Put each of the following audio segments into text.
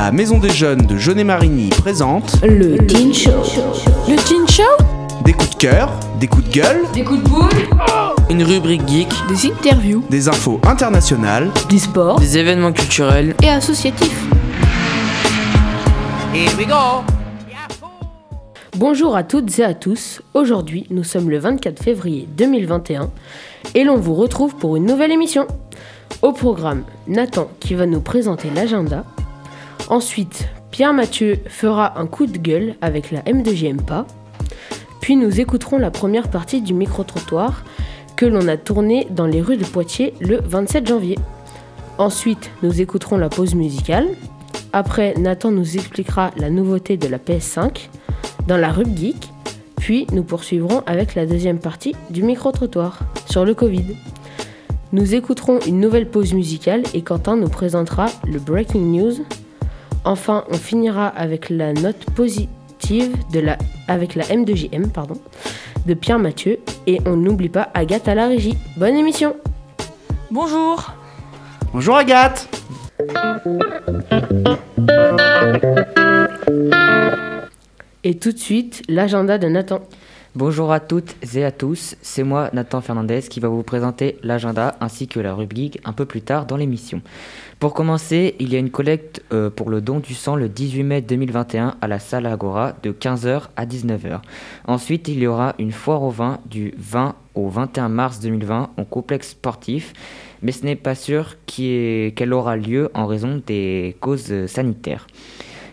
La Maison des Jeunes de Jeunet-Marigny présente Le Teen Show. Le Teen Show des coups de cœur, des coups de gueule, Des coups de boule Une rubrique geek, Des interviews des infos internationales. Du sport des événements culturels. et associatifs. Bonjour à toutes et à tous. Aujourd'hui, nous sommes le 24 février 2021 et l'on vous retrouve pour une nouvelle émission. Au programme, Nathan qui va nous présenter l'agenda. Ensuite, Pierre Mathieu fera un coup de gueule avec la M2JMPA. Puis nous écouterons la première partie du micro-trottoir que l'on a tourné dans les rues de Poitiers le 27 janvier. Ensuite, nous écouterons la pause musicale. Après, Nathan nous expliquera la nouveauté de la PS5 dans la rue Geek. Puis, nous poursuivrons avec la deuxième partie du micro-trottoir sur le Covid. Nous écouterons une nouvelle pause musicale et Quentin nous présentera le Breaking News. Enfin, on finira avec la note positive de la, avec la M2JM pardon, de Pierre Mathieu. Et on n'oublie pas Agathe à la régie. Bonne émission Bonjour Bonjour Agathe Et tout de suite, l'agenda de Nathan. Bonjour à toutes et à tous, c'est moi Nathan Fernandez qui va vous présenter l'agenda ainsi que la rubrique un peu plus tard dans l'émission. Pour commencer, il y a une collecte euh, pour le don du sang le 18 mai 2021 à la salle Agora de 15h à 19h. Ensuite, il y aura une foire au vin du 20 au 21 mars 2020 au complexe sportif, mais ce n'est pas sûr qu'elle aura lieu en raison des causes sanitaires.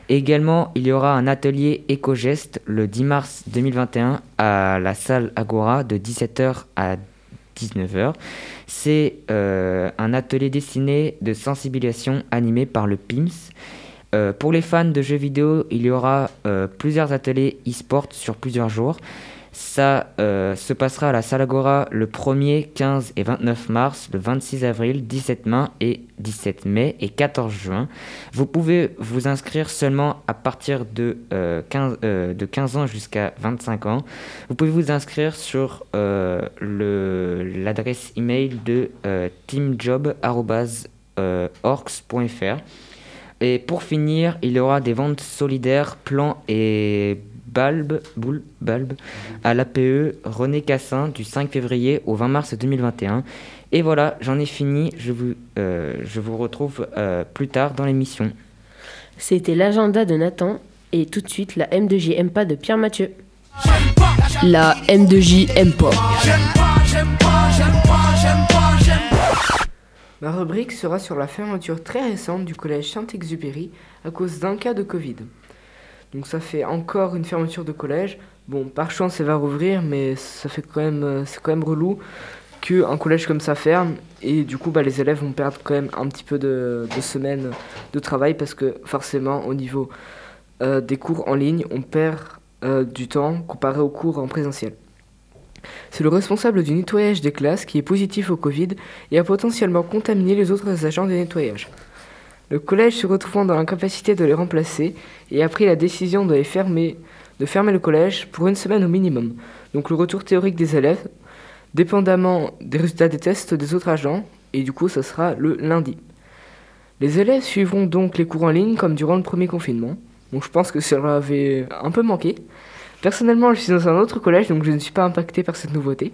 Également, il y aura un atelier éco-geste le 10 mars 2021 à la salle Agora de 17h à 19h. C'est euh, un atelier dessiné de sensibilisation animé par le PIMS. Euh, pour les fans de jeux vidéo, il y aura euh, plusieurs ateliers e-sport sur plusieurs jours. Ça euh, se passera à la salle Agora le 1er, 15 et 29 mars, le 26 avril, 17 mai et 17 mai et 14 juin. Vous pouvez vous inscrire seulement à partir de, euh, 15, euh, de 15 ans jusqu'à 25 ans. Vous pouvez vous inscrire sur euh, l'adresse email de euh, teamjob.orgs.fr. Et pour finir, il y aura des ventes solidaires, plans et bulbes, boule, bulbes à l'APE René Cassin du 5 février au 20 mars 2021. Et voilà, j'en ai fini. Je vous, euh, je vous retrouve euh, plus tard dans l'émission. C'était l'agenda de Nathan et tout de suite la M2J MPA de Pierre Mathieu. La M2J aime pas. Ma rubrique sera sur la fermeture très récente du collège Saint-Exupéry à cause d'un cas de Covid. Donc ça fait encore une fermeture de collège. Bon, par chance, elle va rouvrir, mais ça fait quand même, euh, c'est quand même relou qu'un collège comme ça ferme. Et du coup, bah, les élèves vont perdre quand même un petit peu de, de semaines de travail parce que forcément, au niveau euh, des cours en ligne, on perd euh, du temps comparé aux cours en présentiel. C'est le responsable du nettoyage des classes qui est positif au Covid et a potentiellement contaminé les autres agents de nettoyage. Le collège se retrouvant dans l'incapacité de les remplacer et a pris la décision de fermer, le collège pour une semaine au minimum. Donc le retour théorique des élèves, dépendamment des résultats des tests des autres agents, et du coup ça sera le lundi. Les élèves suivront donc les cours en ligne comme durant le premier confinement. Donc je pense que ça avait un peu manqué. Personnellement, je suis dans un autre collège, donc je ne suis pas impacté par cette nouveauté.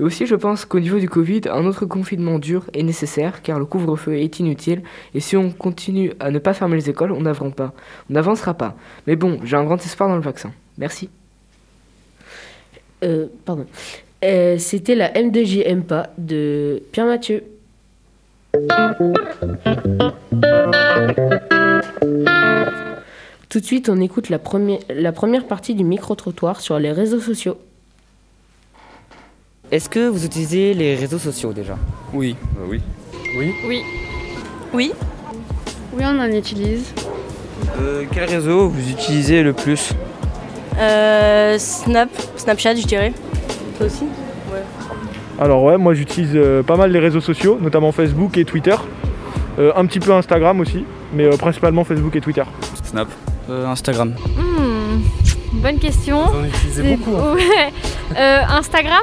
Et aussi, je pense qu'au niveau du Covid, un autre confinement dur est nécessaire, car le couvre-feu est inutile, et si on continue à ne pas fermer les écoles, on n'avancera pas. Pas. Mais bon, j'ai un grand espoir dans le vaccin. Merci. Euh, pardon. Euh, C'était la M2J MPA de Pierre Mathieu. Tout de suite, on écoute la, première la première partie du micro-trottoir sur les réseaux sociaux. Est-ce que vous utilisez les réseaux sociaux déjà? Oui. oui. Oui. Oui, on en utilise. Euh, quel réseau vous utilisez le plus? Euh, Snap, Snapchat, je dirais. Toi aussi? Alors ouais, moi j'utilise euh, pas mal les réseaux sociaux, notamment Facebook et Twitter. Euh, un petit peu Instagram aussi, mais euh, principalement Facebook et Twitter. Snap. Euh, Instagram. Hmm, bonne question. Vous en utilisez C'est- beaucoup. hein. Ouais. Euh, Instagram?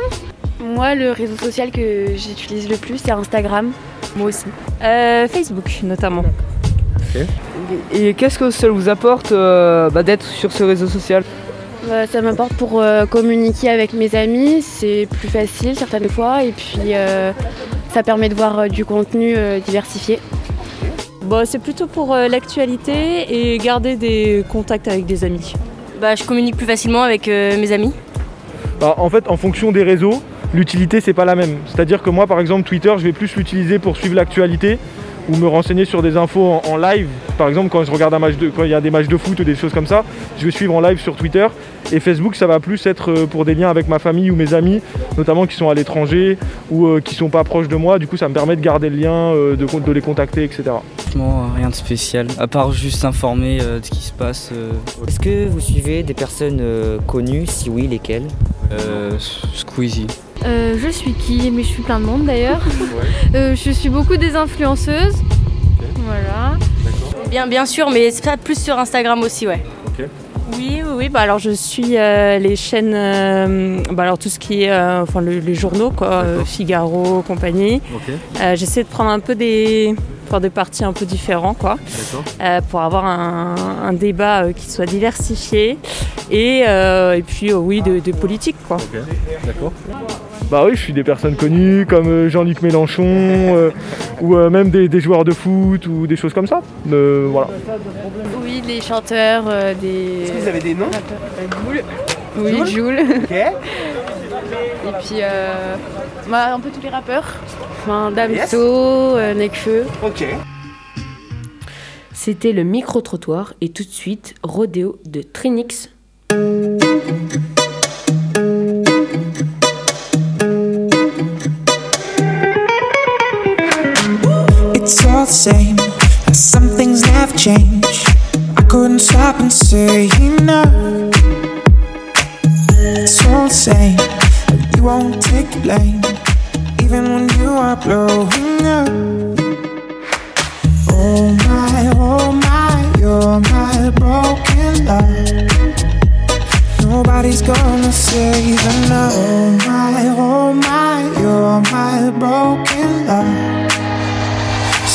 Moi, le réseau social que j'utilise le plus, c'est Instagram. Moi aussi. Euh, Facebook, notamment. Et qu'est-ce que ça vous apporte euh, bah, d'être sur ce réseau social? Bah, ça m'apporte pour euh, communiquer avec mes amis, c'est plus facile certaines fois et puis euh, ça permet de voir euh, du contenu euh, diversifié. Bah, c'est plutôt pour euh, l'actualité et garder des contacts avec des amis. Bah, je communique plus facilement avec euh, mes amis. Bah, en fait, en fonction des réseaux, l'utilité c'est pas la même. C'est-à-dire que moi, par exemple, Twitter, je vais plus l'utiliser pour suivre l'actualité ou me renseigner sur des infos en, en live. Par exemple, quand je regarde un match de, quand il y a des matchs de foot ou des choses comme ça, je vais suivre en live sur Twitter. Et Facebook, ça va plus être euh, pour des liens avec ma famille ou mes amis, notamment qui sont à l'étranger ou euh, qui sont pas proches de moi. Du coup, ça me permet de garder le lien, euh, de, les contacter, etc. Franchement, euh, rien de spécial, à part juste informer euh, de ce qui se passe. euh, Est-ce que vous suivez des personnes euh, connues? Si oui, lesquelles? Euh, Squeezie. Euh, je suis qui Mais je suis plein de monde d'ailleurs. Euh, je suis beaucoup des influenceuses. Voilà. Bien, bien sûr, mais c'est pas plus sur Instagram aussi, ouais. Oui, oui, oui. Bah, alors je suis euh, les chaînes, euh, bah, alors tout ce qui est, euh, enfin le- les journaux quoi, euh, Figaro, compagnie. Euh, J'essaie de prendre un peu des, enfin, des partis un peu différents quoi, euh, pour avoir un, un débat euh, qui soit diversifié et, euh, et puis euh, oui de, de politique quoi. Bah oui, je suis des personnes connues comme euh, Jean-Luc Mélenchon euh, ou euh, même des, des joueurs de foot ou des choses comme ça. Euh, voilà. Oui, les chanteurs, euh, des. Est-ce que vous avez des noms Joule. Oui, Joule Joule. Ok. Et puis euh, bah, un peu tous les rappeurs. Enfin, Damso, euh, Nekfeu. Ok. C'était le micro-trottoir et tout de suite Rodéo de Trinix. Same. Some things have changed. I couldn't stop and say no. It's all the same. but You won't take the blame, even when you are blowing up. Oh my, oh my, you're my broken love. Nobody's gonna save enough. Oh my, oh my, you're my broken love.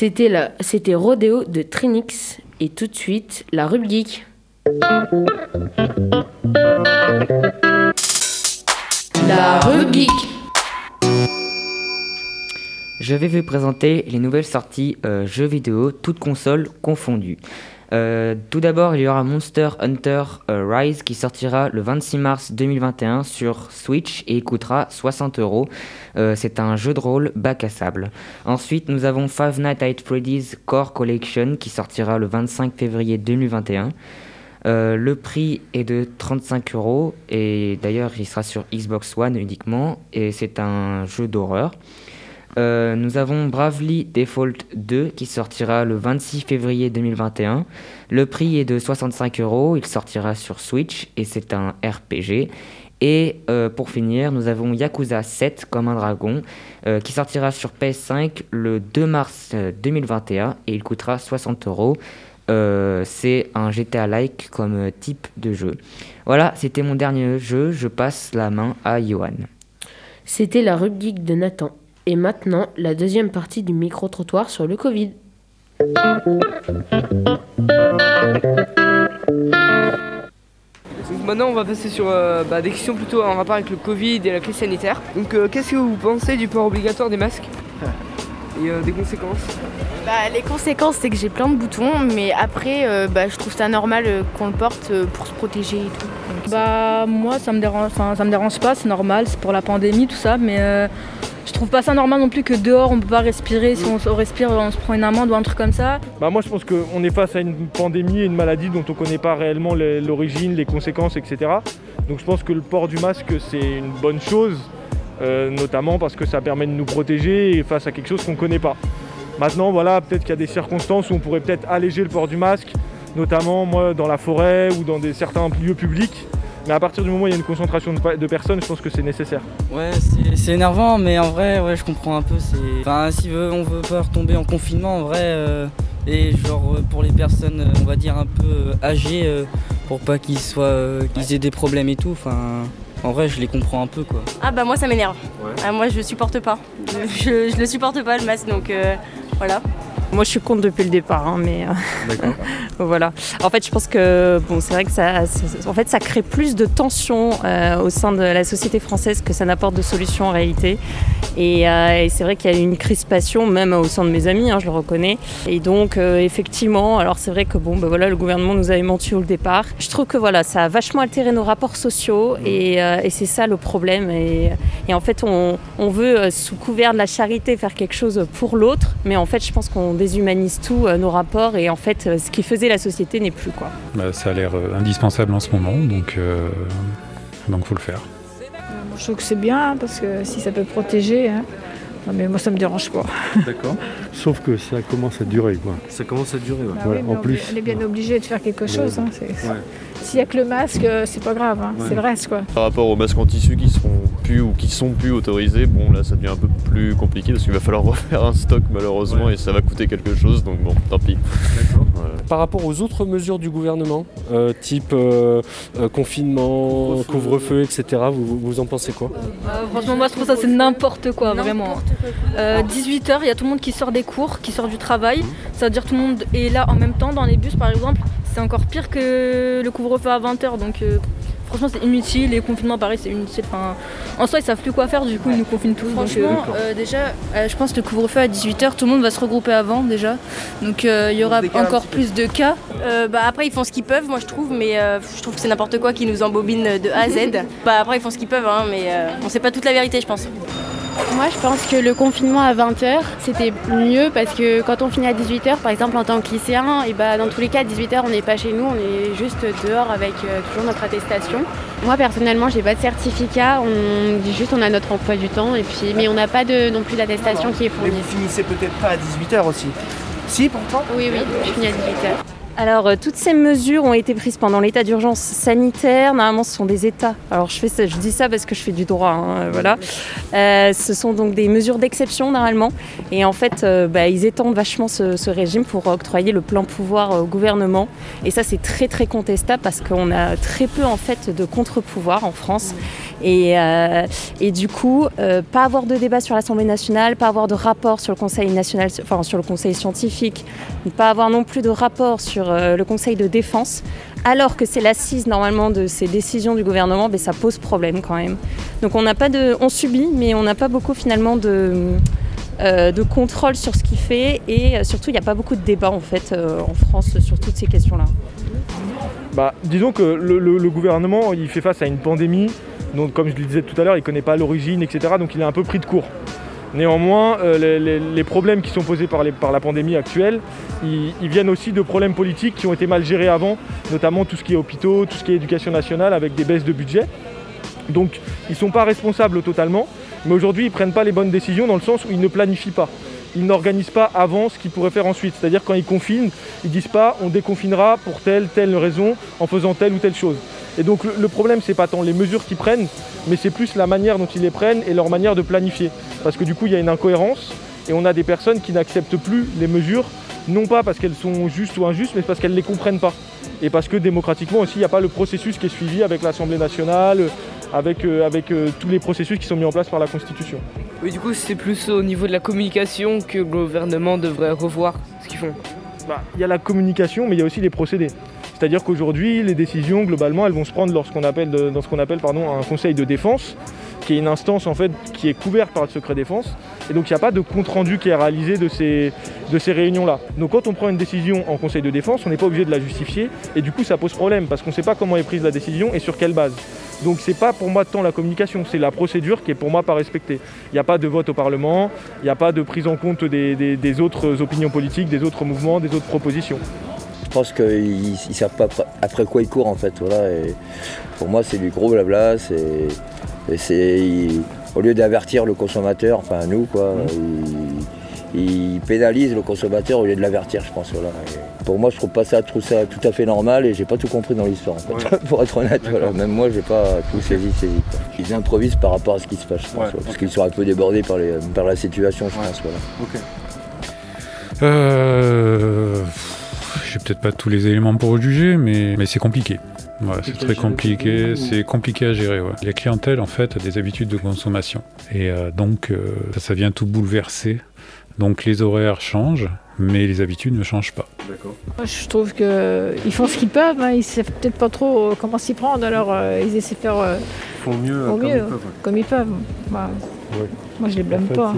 C'était la, c'était Rodéo de Trinix et tout de suite la Rub Geek. La Rub Geek. Je vais vous présenter les nouvelles sorties euh, jeux vidéo, toutes consoles confondues. Euh, tout d'abord, il y aura Monster Hunter euh, Rise qui sortira le 26 mars 2021 sur Switch et coûtera 60 euros. Euh, C'est un jeu de rôle bac à sable. Ensuite, nous avons Five Nights at Freddy's Core Collection qui sortira le 25 février 2021. Euh, le prix est de 35 euros et d'ailleurs il sera sur Xbox One uniquement et c'est un jeu d'horreur. Euh, nous avons Bravely Default 2 qui sortira le 26 février 2021. Le prix est de 65 euros, il sortira sur Switch et c'est un RPG. Et euh, pour finir, nous avons Yakuza 7 comme un dragon euh, qui sortira sur PS5 le 2 mars euh, 2021 et il coûtera 60 euros. C'est un GTA-like comme type de jeu. Voilà, c'était mon dernier jeu. Je passe la main à Johan. C'était la rubrique de Nathan. Et maintenant, la deuxième partie du micro-trottoir sur le Covid. Donc maintenant, on va passer sur euh, bah, des questions plutôt en rapport avec le Covid et la crise sanitaire. Donc, euh, qu'est-ce que vous pensez du port obligatoire des masques? et euh, des conséquences Bah, les conséquences, c'est que j'ai plein de boutons, mais après, euh, bah, je trouve ça normal euh, qu'on le porte pour se protéger et tout. Donc, Bah moi ça me dérange, ça me dérange pas, c'est normal, c'est pour la pandémie tout ça, mais euh, je trouve pas ça normal non plus que dehors on peut pas respirer, si on, se- on respire on se prend une amende ou un truc comme ça. Bah moi je pense qu'on est face à une pandémie et une maladie dont on ne connaît pas réellement les- l'origine, les conséquences, etc. Donc je pense que le port du masque c'est une bonne chose, euh, notamment parce que ça permet de nous protéger face à quelque chose qu'on ne connaît pas. Maintenant voilà, peut-être qu'il y a des circonstances où on pourrait peut-être alléger le port du masque, notamment moi dans la forêt ou dans certains lieux publics. Mais à partir du moment où il y a une concentration de, personnes, je pense que c'est nécessaire. Ouais, c'est- énervant, mais en vrai, ouais, je comprends un peu. Enfin, si on veut pas retomber en confinement, en vrai, euh, et genre euh, pour les personnes, on va dire un peu âgées, pour pas qu'ils soient, qu'ils aient des problèmes et tout. Enfin, en vrai, je les comprends un peu, quoi. Ah bah moi ça m'énerve. Ah, moi je supporte pas. Je, je le supporte pas le masque donc euh, voilà. Moi, je suis contre depuis le départ, hein, mais euh, voilà. En fait, je pense que bon, c'est vrai que ça, en fait, ça crée plus de tensions euh, au sein de la société française que ça n'apporte de solutions en réalité. Et, euh, et c'est vrai qu'il y a une crispation, même au sein de mes amis, hein, je le reconnais. Et donc, effectivement, alors c'est vrai que bon, ben voilà, le gouvernement nous avait menti au départ. Je trouve que voilà, ça a vachement altéré nos rapports sociaux, et, euh, et c'est ça le problème. Et, et en fait, on, on veut sous couvert de la charité faire quelque chose pour l'autre, mais en fait, je pense qu'on déshumanise tout euh, nos rapports, et en fait, euh, ce qui faisait la société n'est plus quoi. Bah, ça a l'air euh, indispensable en ce moment, donc euh, donc faut le faire. Je trouve que c'est bien hein, parce que si ça peut protéger, hein. Non, mais moi ça me dérange pas. D'accord. Sauf que ça commence à durer, quoi. Ça commence à durer, ouais. Bah Voilà, oui, mais en on, plus. on est bien obligé de faire quelque chose. Ouais. hein. S'il n'y a que le masque, euh, c'est pas grave, hein, Ouais. c'est le reste quoi. Par rapport aux masques en tissu qui seront plus ou qui sont plus autorisés, bon là ça devient un peu plus compliqué parce qu'il va falloir refaire un stock malheureusement et ça va coûter quelque chose donc bon tant pis. Par rapport aux autres mesures du gouvernement, euh, type euh, euh, confinement, couvre-feu, etc., vous, vous en pensez quoi? Euh, franchement, moi je trouve ça c'est n'importe quoi, vraiment. 18h, il y a tout le monde qui sort des cours, qui sort du travail. Ça veut dire tout le monde est là en même temps dans les bus par exemple. C'est encore pire que le couvre-feu à 20h. Donc euh, franchement, c'est inutile. Les confinements, pareil, c'est inutile. Enfin, en soi, ils savent plus quoi faire, du coup, ils nous confinent tous. donc, euh, Franchement, euh, déjà, euh, je pense que le couvre-feu à 18h, tout le monde va se regrouper avant déjà. Donc euh, il y aura encore plus de cas. Euh, bah après ils font ce qu'ils peuvent moi je trouve mais euh, je trouve que c'est n'importe quoi qui nous embobine de A à Z. bah après ils font ce qu'ils peuvent hein, mais euh, on sait pas toute la vérité je pense. Moi, je pense que le confinement à 20h, c'était mieux parce que quand on finit à 18h, par exemple en tant que lycéen, et bah, dans tous les cas, à 18h, on n'est pas chez nous, on est juste dehors avec euh, toujours notre attestation. Moi, personnellement, j'ai pas de certificat, on dit juste on a notre emploi du temps, et puis, mais on n'a pas de, non plus d'attestation qui est Mais fournie. vous finissez peut-être pas à 18h aussi. Si, pourtant Oui, oui, je finis à 18h. Alors, euh, toutes ces mesures ont été prises pendant l'état d'urgence sanitaire. Normalement, ce sont des États. Alors, je, fais je dis ça parce que je fais du droit. hein, euh, voilà. Euh, ce sont donc des mesures d'exception, normalement. Et en fait, bah, ils étendent vachement ce, régime pour octroyer le plein pouvoir au gouvernement. Et ça, c'est très, très contestable parce qu'on a très peu, en fait, de contre-pouvoir en France. Et, et du coup, pas avoir de débat sur l'Assemblée nationale, pas avoir de rapport sur le Conseil national, enfin sur le Conseil scientifique, pas avoir non plus de rapport sur euh, le Conseil de défense, alors que c'est l'assise normalement de ces décisions du gouvernement, ben, ça pose problème quand même. Donc on n'a pas de, on subit, mais on n'a pas beaucoup finalement de euh, de contrôle sur ce qu'il fait et euh, surtout il n'y a pas beaucoup de débats en fait en France sur toutes ces questions-là. Bah, disons que le gouvernement il fait face à une pandémie, donc comme je le disais tout à l'heure, il ne connaît pas l'origine, etc. Donc il est un peu pris de court. Néanmoins, euh, les, problèmes qui sont posés par, la pandémie actuelle, ils, viennent aussi de problèmes politiques qui ont été mal gérés avant, notamment tout ce qui est hôpitaux, tout ce qui est éducation nationale avec des baisses de budget. Donc ils ne sont pas responsables totalement, mais aujourd'hui ils ne prennent pas les bonnes décisions dans le sens où ils ne planifient pas. Ils n'organisent pas avant ce qu'ils pourraient faire ensuite. C'est-à-dire quand ils confinent, ils disent pas on déconfinera pour telle, telle raison en faisant telle ou telle chose. Et donc le, le problème c'est pas tant les mesures qu'ils prennent, mais c'est plus la manière dont ils les prennent et leur manière de planifier. Parce que du coup il y a une incohérence et on a des personnes qui n'acceptent plus les mesures, non pas parce qu'elles sont justes ou injustes, mais parce qu'elles ne les comprennent pas. Et parce que démocratiquement aussi, il n'y a pas le processus qui est suivi avec l'Assemblée nationale, avec, euh, avec euh, tous les processus qui sont mis en place par la Constitution. Oui, du coup, c'est plus au niveau de la communication que le gouvernement devrait revoir ce qu'ils font. Bah, Il y a la communication, mais il y a aussi les procédés. C'est-à-dire qu'aujourd'hui, les décisions, globalement, elles vont se prendre dans ce qu'on appelle un conseil de défense, qui est une instance en fait qui est couverte par le secret défense. Et donc il n'y a pas de compte-rendu qui est réalisé de ces, réunions-là. Donc quand on prend une décision en conseil de défense, on n'est pas obligé de la justifier. Et du coup, ça pose problème, parce qu'on ne sait pas comment est prise la décision et sur quelle base. Donc c'est pas pour moi tant la communication, c'est la procédure qui est pour moi pas respectée. Il n'y a pas de vote au Parlement, il n'y a pas de prise en compte des autres opinions politiques, des autres mouvements, des autres propositions. Je pense qu'ils ne savent pas après- après quoi ils courent en fait. Voilà, et pour moi, c'est du gros blabla. Et c'est- au lieu d'avertir le consommateur, enfin nous, quoi, ils, ils pénalisent le consommateur au lieu de l'avertir, je pense. Voilà. Et pour moi, je trouve pas ça, je trouve ça tout à fait normal et j'ai pas tout compris dans l'histoire. En fait, pour être honnête, voilà. même moi, j'ai pas tout saisi, saisi. quoi. Ils improvisent par rapport à ce qui se passe, je pense, Ouais, ouais, parce qu'ils sont un peu débordés par, les, par la situation, je pense. Voilà. Euh, J'ai peut-être pas tous les éléments pour juger, mais, mais c'est compliqué. Ouais, c'est très compliqué, ou- c'est compliqué à gérer. ouais. La clientèle, en fait, a des habitudes de consommation. Et euh, donc, euh, ça, ça vient tout bouleverser. Donc, les horaires changent, mais les habitudes ne changent pas. D'accord. Moi, je trouve qu'ils font ce qu'ils peuvent, hein, ils savent peut-être pas trop euh, comment s'y prendre, alors euh, ils essaient de faire euh, Ils font mieux, au comme mieux, ils peuvent. ouais. comme ils peuvent. Bah, Ouais. Moi, je les blâme En fait, pas.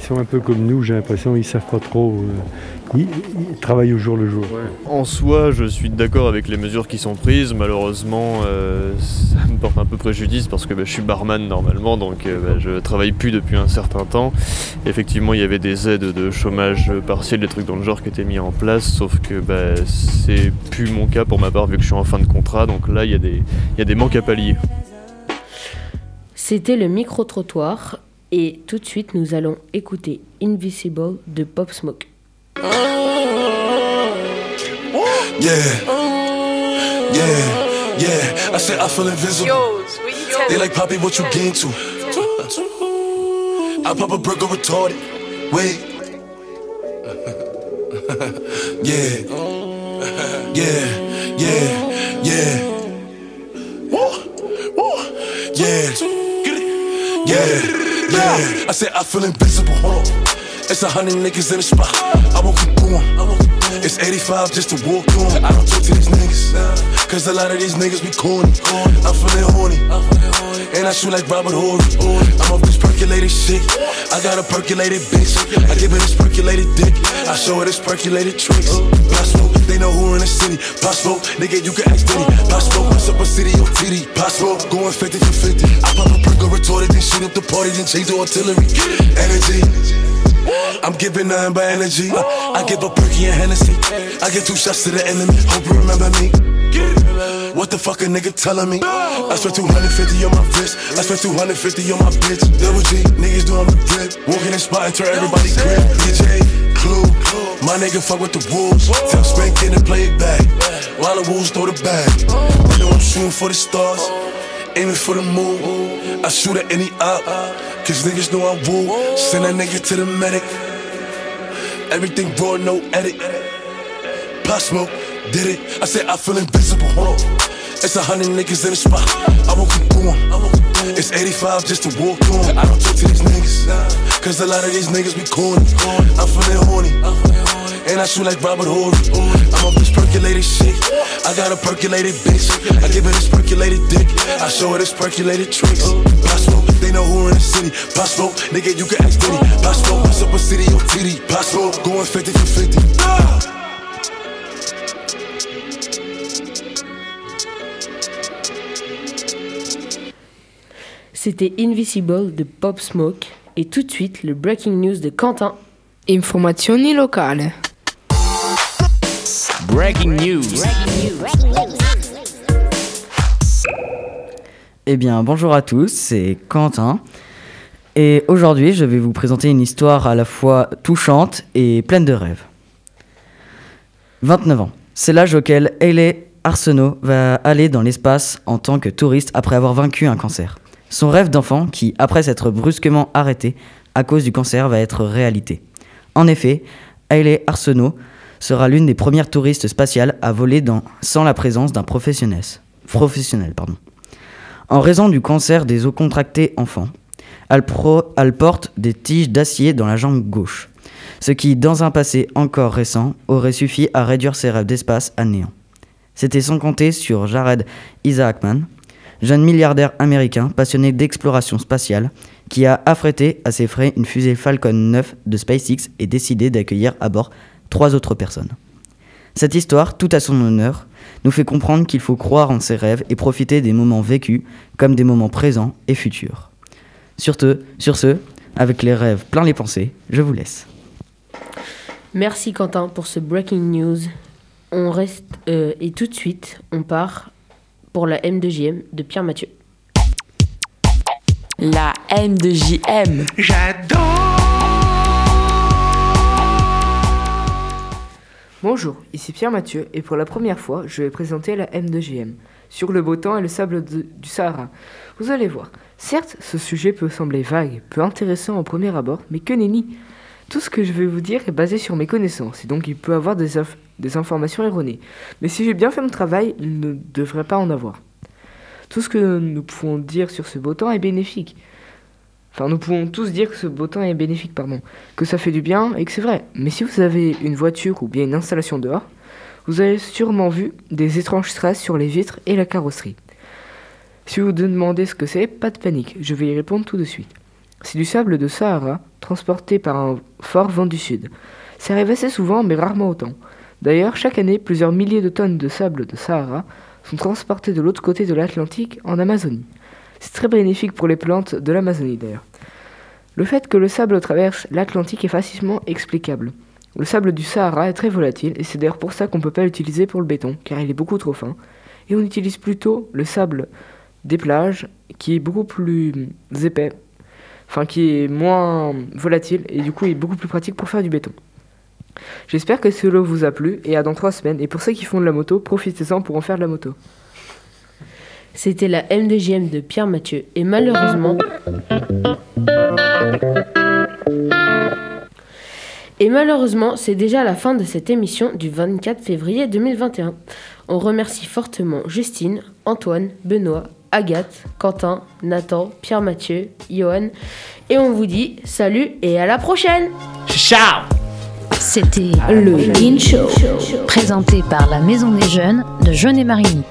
Ils sont un peu comme nous, j'ai l'impression, ils savent pas trop. euh, ils, ils travaillent au jour le jour. En soi, je suis d'accord avec les mesures qui sont prises. Malheureusement, euh, ça me porte un peu préjudice parce que bah, je suis barman normalement, donc euh, bah, je travaille plus depuis un certain temps. Effectivement, il y avait des aides de chômage partiel, des trucs dans le genre qui étaient mis en place, sauf que bah, c'est plus mon cas pour ma part vu que je suis en fin de contrat. Donc là, il y, a des- il y a des manques à pallier. C'était le micro-trottoir et tout de suite nous allons écouter Invisible de Pop Smoke. Yeah. Yeah. Yeah. I said I feel invisible. They like Poppy, what you gain to? I pop a burger retarded. Wait. yeah. Yeah. Yeah. Yeah. Woo. Woo. Yeah. Yeah. Yeah. I said I feel invisible. It's a hundred niggas in the spot. I won't keep going. It's 85 just to walk on. I don't talk to these niggas. Cause a lot of these niggas be corny. I'm feeling horny. And I shoot like Robert Horry. I'm off this percolated shit. I got a percolated bitch. I give her this percolated dick. I show her this percolated tricks. Possible, they know who in the city. Possible, nigga, you can ask Diddy. Possible, what's up a city or titty? Possible, going 50 for 50. I pop a perk or retorted, then shoot up the party, then change the artillery. Energy. I'm giving nothing but energy. I give a perky and Hennessy. I give two shots to the enemy. Hope you remember me. What the fuck a nigga telling me? I spent 250 on my wrist. I spent 250 on my bitch. Double G, niggas doing the drip. Walking in spot and turn everybody grip. DJ, Clue, my nigga fuck with the wolves. Tell Spank in and play it back. While the wolves throw the bag. You know I'm shooting for the stars. Aiming for the moon. I shoot at any op. Cause niggas know I'm woo. Send that nigga to the medic. Everything raw, no edit. Pop smoke, did it. I said I feel invisible. It's a hundred niggas in the spot. I won't keep going. It's 85 just to walk on. I don't talk to these niggas. Cause a lot of these niggas be corny. I'm feeling horny. And I shoot like Robert Horry. I'm off this percolated shit. I got a percolated bitch. I give her this percolated dick. I show her this percolated tricks. Pop smoke, they know who in the city. Pop smoke, nigga, you can ask Diddy. Pop smoke, what's up a city or TD? Pop smoke, going 50 for 50. C'était Invisible de Pop Smoke et tout de suite le breaking news de Quentin. Informazioni locale. Breaking news. Eh bien, bonjour à tous, c'est Quentin. Et aujourd'hui, je vais vous présenter une histoire à la fois touchante et pleine de rêves. 29 ans, c'est l'âge auquel Hayley Arsenault va aller dans l'espace en tant que touriste après avoir vaincu un cancer. Son rêve d'enfant, qui, après s'être brusquement arrêté à cause du cancer, va être réalité. En effet, Hayley Arsenault sera l'une des premières touristes spatiales à voler sans la présence d'un professionnel. professionnel. En raison du cancer des os contractés enfants, elle, pro- elle porte des tiges d'acier dans la jambe gauche, ce qui, dans un passé encore récent, aurait suffi à réduire ses rêves d'espace à néant. C'était sans compter sur Jared Isaacman, jeune milliardaire américain passionné d'exploration spatiale, qui a affrété à ses frais une fusée Falcon 9 de SpaceX et décidé d'accueillir à bord trois autres personnes. Cette histoire, tout à son honneur, nous fait comprendre qu'il faut croire en ses rêves et profiter des moments vécus comme des moments présents et futurs. Sur sur ce avec les rêves plein les pensées, je vous laisse. Merci Quentin pour ce breaking news. On reste euh, et tout de suite, on part pour la M2JM de Pierre Mathieu. La M2JM. Bonjour, ici Pierre Mathieu et pour la première fois, je vais présenter la M2GM sur le beau temps et le sable de- du Sahara. Vous allez voir, certes, ce sujet peut sembler vague, peu intéressant au premier abord, mais que nenni Tout ce que je vais vous dire est basé sur mes connaissances et donc il peut avoir des, inf- des informations erronées. Mais si j'ai bien fait mon travail, il ne devrait pas en avoir. Tout ce que nous pouvons dire sur ce beau temps est bénéfique. Enfin, nous pouvons tous dire que ce beau temps est bénéfique, pardon, que ça fait du bien et que c'est vrai. Mais si vous avez une voiture ou bien une installation dehors, vous avez sûrement vu des étranges traces sur les vitres et la carrosserie. Si vous vous demandez ce que c'est, pas de panique, je vais y répondre tout de suite. C'est du sable de Sahara, transporté par un fort vent du sud. Ça arrive assez souvent, mais rarement autant. D'ailleurs, chaque année, plusieurs milliers de tonnes de sable de Sahara sont transportées de l'autre côté de l'Atlantique, en Amazonie. C'est très bénéfique pour les plantes de l'Amazonie d'ailleurs. Le fait que le sable traverse l'Atlantique est facilement explicable. Le sable du Sahara est très volatile et c'est d'ailleurs pour ça qu'on ne peut pas l'utiliser pour le béton, car il est beaucoup trop fin. Et on utilise plutôt le sable des plages, qui est beaucoup plus épais, enfin qui est moins volatile et du coup est beaucoup plus pratique pour faire du béton. J'espère que cela vous a plu et à dans trois semaines. Et pour ceux qui font de la moto, profitez-en pour en faire de la moto. C'était la M2JM de Pierre Mathieu et malheureusement... Et malheureusement, c'est déjà la fin de cette émission du 24 février 2021. On remercie fortement Justine, Antoine, Benoît, Agathe, Quentin, Nathan, Pierre Mathieu, Johan. Et on vous dit salut et à la prochaine Ciao C'était le Show, présenté par la Maison des Jeunes de Jeunet-Marigny.